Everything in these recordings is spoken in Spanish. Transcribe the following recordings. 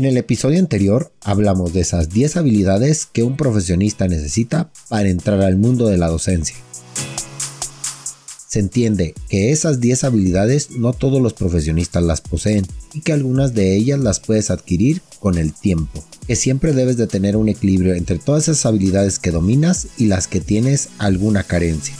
En el episodio anterior hablamos de esas 10 habilidades que un profesionista necesita para entrar al mundo de la docencia. Se entiende que esas 10 habilidades no todos los profesionistas las poseen y que algunas de ellas las puedes adquirir con el tiempo, que siempre debes de tener un equilibrio entre todas esas habilidades que dominas y las que tienes alguna carencia.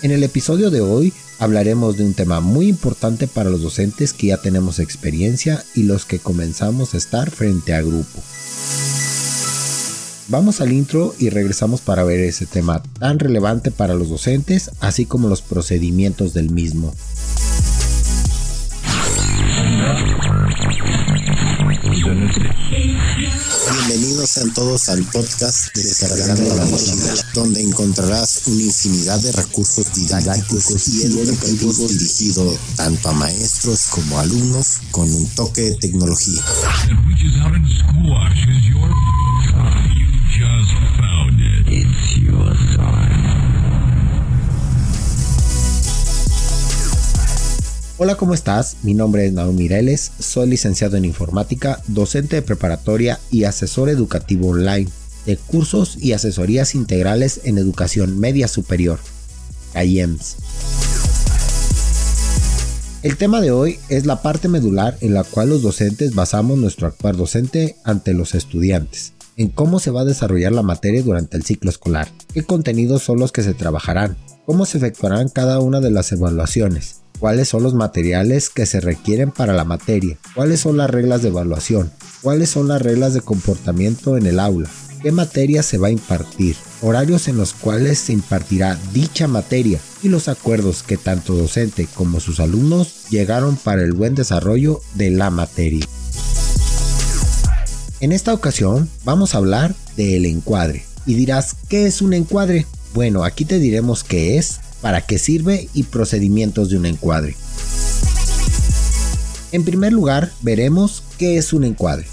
En el episodio de hoy hablaremos de un tema muy importante para los docentes que ya tenemos experiencia y los que comenzamos a estar frente a grupo. Vamos al intro y regresamos para ver ese tema tan relevante para los docentes, así como los procedimientos del mismo. Bienvenidos a todos al podcast Descargando la Mochila, donde encontrarás una infinidad de recursos didácticos y educativos dirigidos tanto a maestros como a alumnos con un toque de tecnología. Hola, ¿cómo estás? Mi nombre es Naomi Mireles, soy licenciado en informática, docente de preparatoria y asesor educativo online de cursos y asesorías integrales en educación media superior, CAIEMS. El tema de hoy es la parte medular en la cual los docentes basamos nuestro actuar docente ante los estudiantes, en cómo se va a desarrollar la materia durante el ciclo escolar, qué contenidos son los que se trabajarán, cómo se efectuarán cada una de las evaluaciones, cuáles son los materiales que se requieren para la materia, cuáles son las reglas de evaluación, cuáles son las reglas de comportamiento en el aula, qué materia se va a impartir, horarios en los cuales se impartirá dicha materia y los acuerdos que tanto docente como sus alumnos llegaron para el buen desarrollo de la materia. En esta ocasión vamos a hablar del encuadre. Y dirás, ¿qué es un encuadre? Bueno, aquí te diremos qué es, para qué sirve y procedimientos de un encuadre. En primer lugar, veremos qué es un encuadre.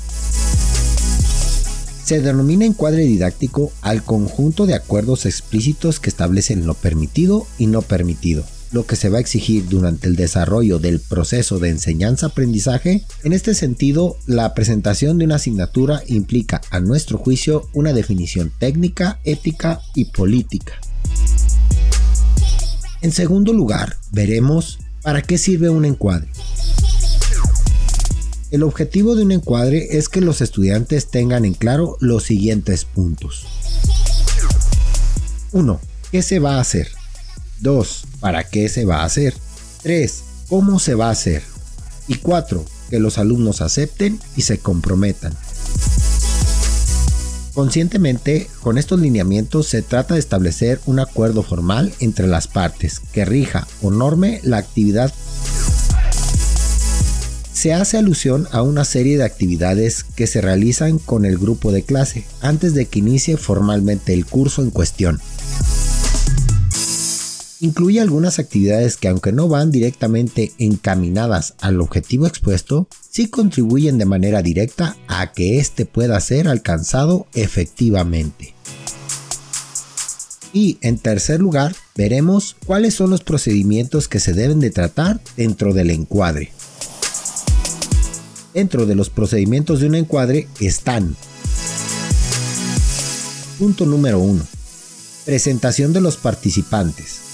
Se denomina encuadre didáctico al conjunto de acuerdos explícitos que establecen lo permitido y no permitido, lo que se va a exigir durante el desarrollo del proceso de enseñanza-aprendizaje. En este sentido, la presentación de una asignatura implica, a nuestro juicio, una definición técnica, ética y política en segundo lugar, veremos para qué sirve un encuadre. El objetivo de un encuadre es que los estudiantes tengan en claro los siguientes puntos. 1. ¿Qué se va a hacer? 2. ¿Para qué se va a hacer? 3. ¿Cómo se va a hacer? Y 4. Que los alumnos acepten y se comprometan. Conscientemente, con estos lineamientos se trata de establecer un acuerdo formal entre las partes que rija o norme la actividad. Se hace alusión a una serie de actividades que se realizan con el grupo de clase antes de que inicie formalmente el curso en cuestión. Incluye algunas actividades que aunque no van directamente encaminadas al objetivo expuesto, sí contribuyen de manera directa a que éste pueda ser alcanzado efectivamente. Y en tercer lugar, veremos cuáles son los procedimientos que se deben de tratar dentro del encuadre. Dentro de los procedimientos de un encuadre están Punto número 1. Presentación de los participantes.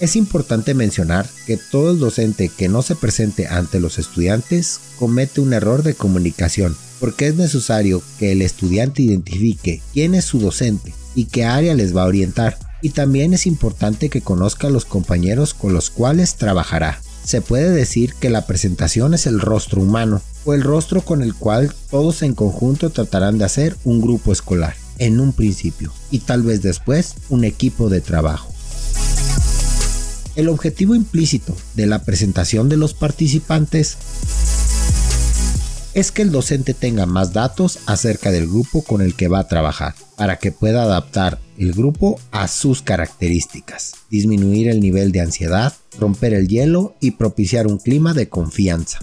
Es importante mencionar que todo el docente que no se presente ante los estudiantes comete un error de comunicación, porque es necesario que el estudiante identifique quién es su docente y qué área les va a orientar. Y también es importante que conozca a los compañeros con los cuales trabajará. Se puede decir que la presentación es el rostro humano, o el rostro con el cual todos en conjunto tratarán de hacer un grupo escolar, en un principio, y tal vez después un equipo de trabajo. El objetivo implícito de la presentación de los participantes es que el docente tenga más datos acerca del grupo con el que va a trabajar, para que pueda adaptar el grupo a sus características, disminuir el nivel de ansiedad, romper el hielo y propiciar un clima de confianza.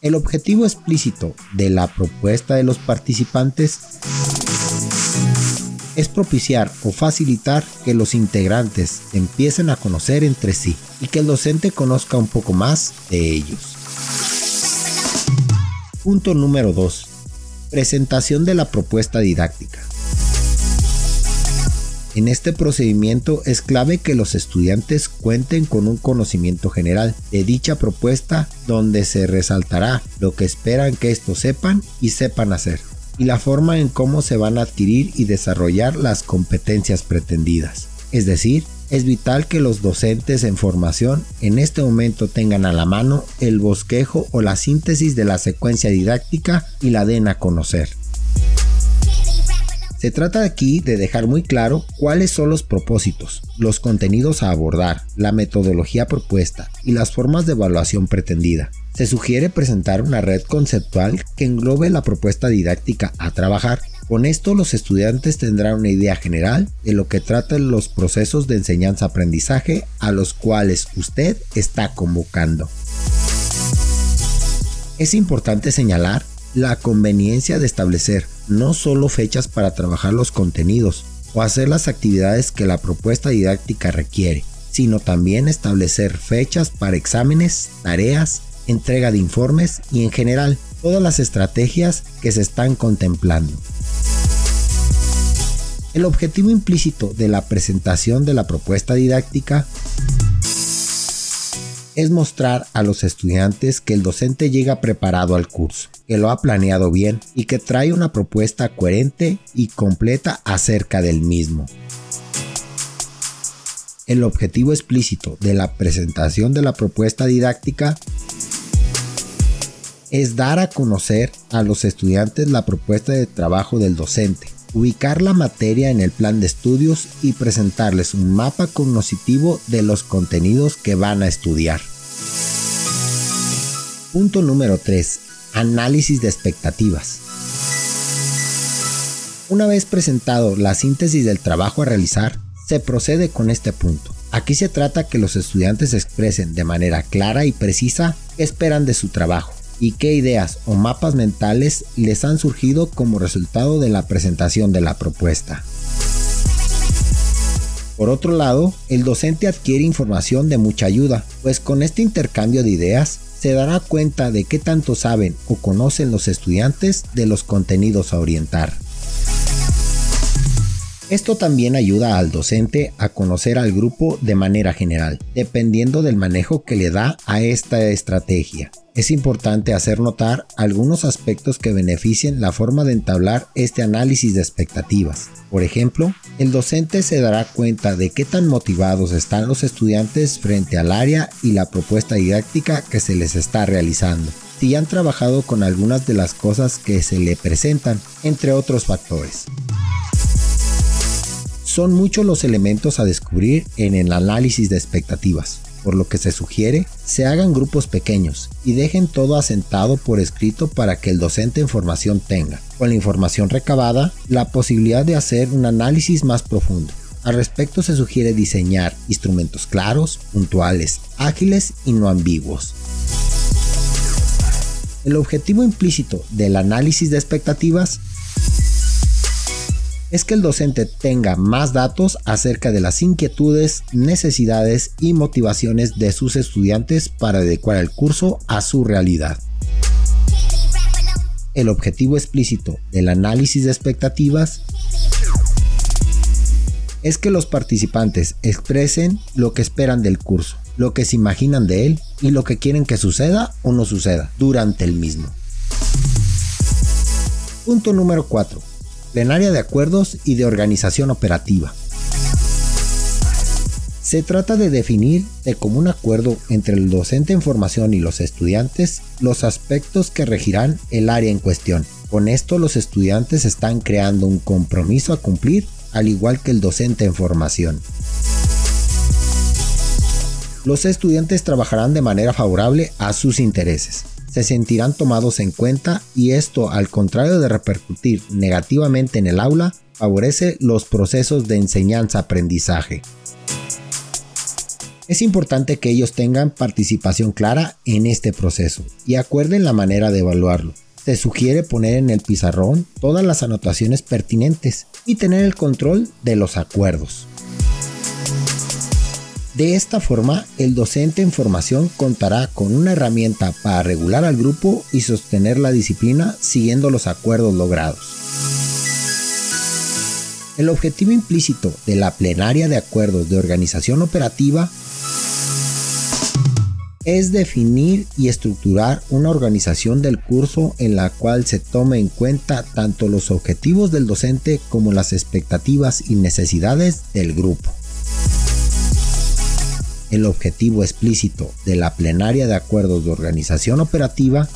El objetivo explícito de la propuesta de los participantes es propiciar o facilitar que los integrantes empiecen a conocer entre sí y que el docente conozca un poco más de ellos. Punto número 2. Presentación de la propuesta didáctica. En este procedimiento es clave que los estudiantes cuenten con un conocimiento general de dicha propuesta donde se resaltará lo que esperan que estos sepan y sepan hacer y la forma en cómo se van a adquirir y desarrollar las competencias pretendidas. Es decir, es vital que los docentes en formación en este momento tengan a la mano el bosquejo o la síntesis de la secuencia didáctica y la den a conocer. Se trata aquí de dejar muy claro cuáles son los propósitos, los contenidos a abordar, la metodología propuesta y las formas de evaluación pretendida. Se sugiere presentar una red conceptual que englobe la propuesta didáctica a trabajar. Con esto los estudiantes tendrán una idea general de lo que tratan los procesos de enseñanza-aprendizaje a los cuales usted está convocando. Es importante señalar la conveniencia de establecer no solo fechas para trabajar los contenidos o hacer las actividades que la propuesta didáctica requiere, sino también establecer fechas para exámenes, tareas, entrega de informes y en general todas las estrategias que se están contemplando. El objetivo implícito de la presentación de la propuesta didáctica es mostrar a los estudiantes que el docente llega preparado al curso, que lo ha planeado bien y que trae una propuesta coherente y completa acerca del mismo. El objetivo explícito de la presentación de la propuesta didáctica es dar a conocer a los estudiantes la propuesta de trabajo del docente, ubicar la materia en el plan de estudios y presentarles un mapa cognoscitivo de los contenidos que van a estudiar. Punto número 3. Análisis de expectativas. Una vez presentado la síntesis del trabajo a realizar, se procede con este punto. Aquí se trata que los estudiantes expresen de manera clara y precisa qué esperan de su trabajo y qué ideas o mapas mentales les han surgido como resultado de la presentación de la propuesta. Por otro lado, el docente adquiere información de mucha ayuda, pues con este intercambio de ideas se dará cuenta de qué tanto saben o conocen los estudiantes de los contenidos a orientar. Esto también ayuda al docente a conocer al grupo de manera general, dependiendo del manejo que le da a esta estrategia. Es importante hacer notar algunos aspectos que beneficien la forma de entablar este análisis de expectativas. Por ejemplo, el docente se dará cuenta de qué tan motivados están los estudiantes frente al área y la propuesta didáctica que se les está realizando si han trabajado con algunas de las cosas que se le presentan, entre otros factores. Son muchos los elementos a descubrir en el análisis de expectativas, por lo que se sugiere se hagan grupos pequeños y dejen todo asentado por escrito para que el docente en formación tenga, con la información recabada, la posibilidad de hacer un análisis más profundo. Al respecto se sugiere diseñar instrumentos claros, puntuales, ágiles y no ambiguos. El objetivo implícito del análisis de expectativas es que el docente tenga más datos acerca de las inquietudes, necesidades y motivaciones de sus estudiantes para adecuar el curso a su realidad. El objetivo explícito del análisis de expectativas es que los participantes expresen lo que esperan del curso, lo que se imaginan de él y lo que quieren que suceda o no suceda durante el mismo. Punto número 4 plenaria de acuerdos y de organización operativa. Se trata de definir de común acuerdo entre el docente en formación y los estudiantes los aspectos que regirán el área en cuestión. Con esto los estudiantes están creando un compromiso a cumplir al igual que el docente en formación. Los estudiantes trabajarán de manera favorable a sus intereses, se sentirán tomados en cuenta y esto, al contrario de repercutir negativamente en el aula, favorece los procesos de enseñanza-aprendizaje. Es importante que ellos tengan participación clara en este proceso y acuerden la manera de evaluarlo. Se sugiere poner en el pizarrón todas las anotaciones pertinentes y tener el control de los acuerdos. De esta forma, el docente en formación contará con una herramienta para regular al grupo y sostener la disciplina siguiendo los acuerdos logrados. El objetivo implícito de la plenaria de acuerdos de organización operativa es definir y estructurar una organización del curso en la cual se tome en cuenta tanto los objetivos del docente como las expectativas y necesidades del grupo el objetivo explícito de la plenaria de acuerdos de organización operativa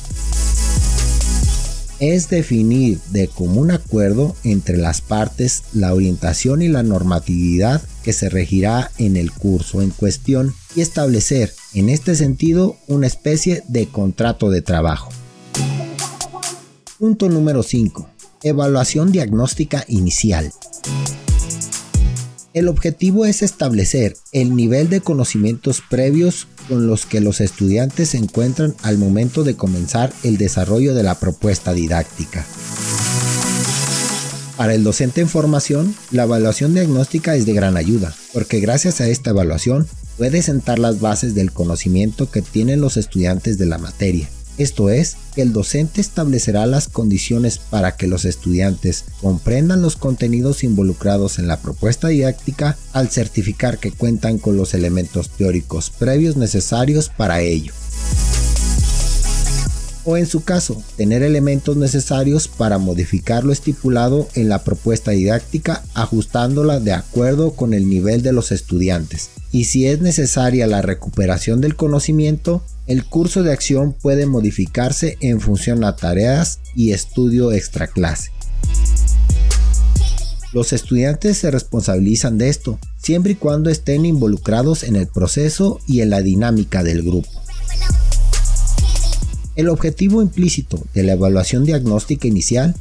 es definir de común acuerdo entre las partes la orientación y la normatividad que se regirá en el curso en cuestión y establecer en este sentido una especie de contrato de trabajo. Punto número 5. Evaluación diagnóstica inicial. El objetivo es establecer el nivel de conocimientos previos con los que los estudiantes se encuentran al momento de comenzar el desarrollo de la propuesta didáctica. Para el docente en formación, la evaluación diagnóstica es de gran ayuda, porque gracias a esta evaluación puede sentar las bases del conocimiento que tienen los estudiantes de la materia esto es, el docente establecerá las condiciones para que los estudiantes comprendan los contenidos involucrados en la propuesta didáctica al certificar que cuentan con los elementos teóricos previos necesarios para ello. O en su caso, tener elementos necesarios para modificar lo estipulado en la propuesta didáctica ajustándola de acuerdo con el nivel de los estudiantes. Y si es necesaria la recuperación del conocimiento, el curso de acción puede modificarse en función a tareas y estudio extra clase. Los estudiantes se responsabilizan de esto, siempre y cuando estén involucrados en el proceso y en la dinámica del grupo. El objetivo implícito de la evaluación diagnóstica inicial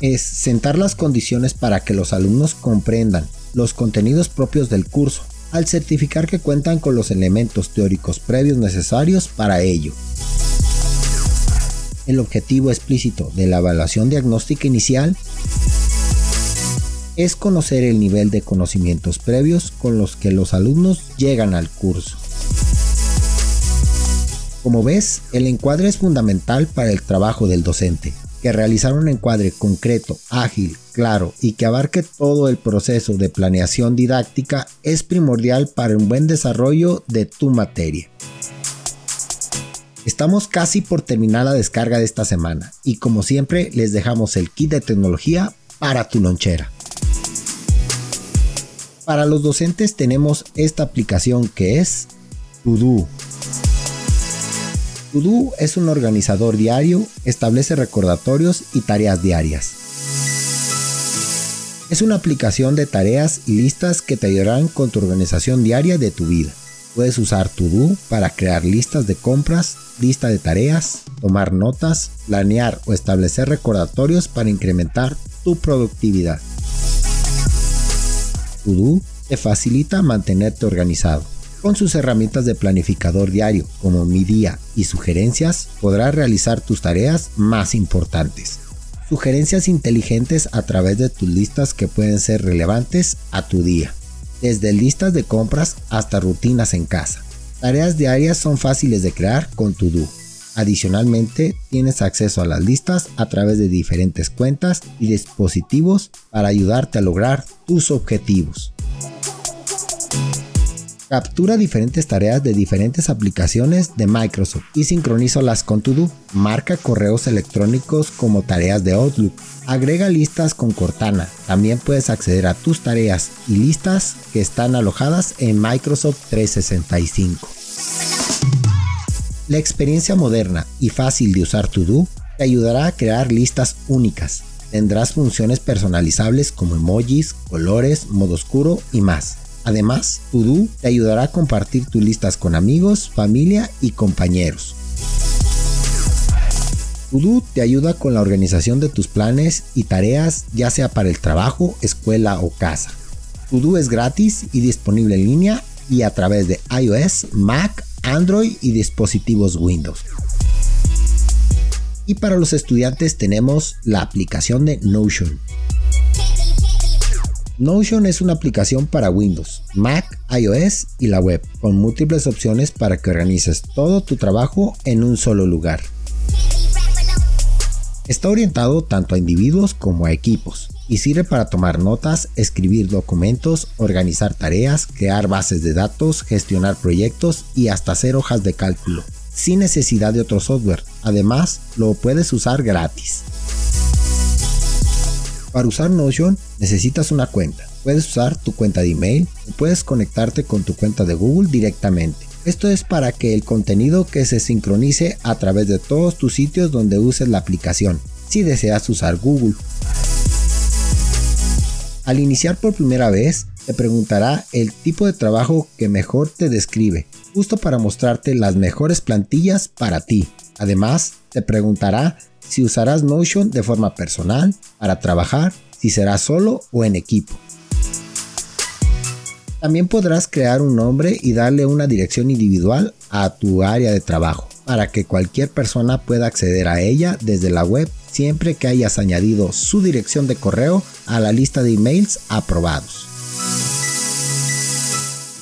es sentar las condiciones para que los alumnos comprendan los contenidos propios del curso al certificar que cuentan con los elementos teóricos previos necesarios para ello. El objetivo explícito de la evaluación diagnóstica inicial es conocer el nivel de conocimientos previos con los que los alumnos llegan al curso. Como ves, el encuadre es fundamental para el trabajo del docente, que realizar un encuadre concreto, ágil, claro y que abarque todo el proceso de planeación didáctica es primordial para un buen desarrollo de tu materia. Estamos casi por terminar la descarga de esta semana y como siempre les dejamos el kit de tecnología para tu lonchera. Para los docentes tenemos esta aplicación que es Todo. To es un organizador diario, establece recordatorios y tareas diarias. Es una aplicación de tareas y listas que te ayudarán con tu organización diaria de tu vida. Puedes usar To para crear listas de compras, lista de tareas, tomar notas, planear o establecer recordatorios para incrementar tu productividad. To te facilita mantenerte organizado con sus herramientas de planificador diario como mi día y sugerencias podrás realizar tus tareas más importantes. Sugerencias inteligentes a través de tus listas que pueden ser relevantes a tu día, desde listas de compras hasta rutinas en casa. Tareas diarias son fáciles de crear con To Adicionalmente, tienes acceso a las listas a través de diferentes cuentas y dispositivos para ayudarte a lograr tus objetivos. Captura diferentes tareas de diferentes aplicaciones de Microsoft y sincronízalas con Todo. Marca correos electrónicos como tareas de Outlook. Agrega listas con Cortana. También puedes acceder a tus tareas y listas que están alojadas en Microsoft 365. La experiencia moderna y fácil de usar To te ayudará a crear listas únicas. Tendrás funciones personalizables como emojis, colores, modo oscuro y más Además, Todo te ayudará a compartir tus listas con amigos, familia y compañeros. Todo te ayuda con la organización de tus planes y tareas, ya sea para el trabajo, escuela o casa. Todo es gratis y disponible en línea y a través de iOS, Mac, Android y dispositivos Windows. Y para los estudiantes tenemos la aplicación de Notion. Notion es una aplicación para Windows, Mac, iOS y la web, con múltiples opciones para que organices todo tu trabajo en un solo lugar. Está orientado tanto a individuos como a equipos y sirve para tomar notas, escribir documentos, organizar tareas, crear bases de datos, gestionar proyectos y hasta hacer hojas de cálculo, sin necesidad de otro software. Además, lo puedes usar gratis. Para usar Notion necesitas una cuenta. Puedes usar tu cuenta de email o puedes conectarte con tu cuenta de Google directamente. Esto es para que el contenido que se sincronice a través de todos tus sitios donde uses la aplicación, si deseas usar Google. Al iniciar por primera vez, te preguntará el tipo de trabajo que mejor te describe, justo para mostrarte las mejores plantillas para ti. Además, te preguntará si usarás Notion de forma personal, para trabajar, si será solo o en equipo. También podrás crear un nombre y darle una dirección individual a tu área de trabajo para que cualquier persona pueda acceder a ella desde la web siempre que hayas añadido su dirección de correo a la lista de emails aprobados.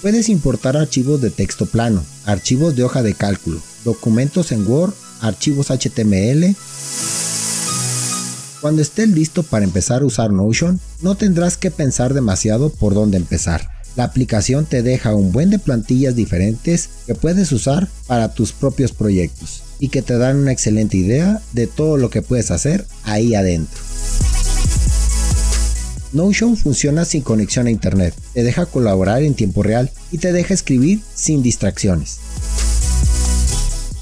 Puedes importar archivos de texto plano, archivos de hoja de cálculo, documentos en Word, archivos HTML, cuando estés listo para empezar a usar Notion, no tendrás que pensar demasiado por dónde empezar. La aplicación te deja un buen de plantillas diferentes que puedes usar para tus propios proyectos y que te dan una excelente idea de todo lo que puedes hacer ahí adentro. Notion funciona sin conexión a internet, te deja colaborar en tiempo real y te deja escribir sin distracciones.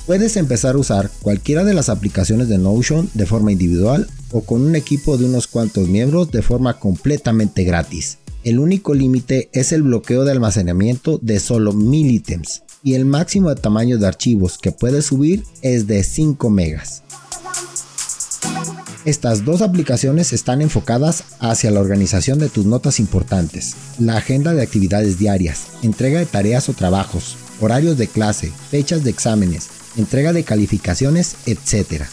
Puedes empezar a usar cualquiera de las aplicaciones de Notion de forma individual o con un equipo de unos cuantos miembros de forma completamente gratis. El único límite es el bloqueo de almacenamiento de solo 1000 ítems y el máximo de tamaño de archivos que puedes subir es de 5 megas. Estas dos aplicaciones están enfocadas hacia la organización de tus notas importantes, la agenda de actividades diarias, entrega de tareas o trabajos, horarios de clase, fechas de exámenes, entrega de calificaciones, etc.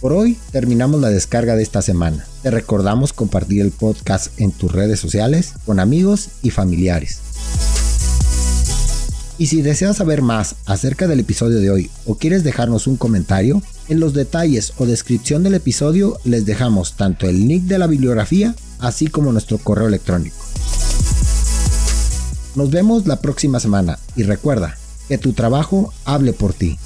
Por hoy terminamos la descarga de esta semana. Te recordamos compartir el podcast en tus redes sociales con amigos y familiares. Y si deseas saber más acerca del episodio de hoy o quieres dejarnos un comentario, en los detalles o descripción del episodio les dejamos tanto el link de la bibliografía así como nuestro correo electrónico. Nos vemos la próxima semana y recuerda, que tu trabajo hable por ti.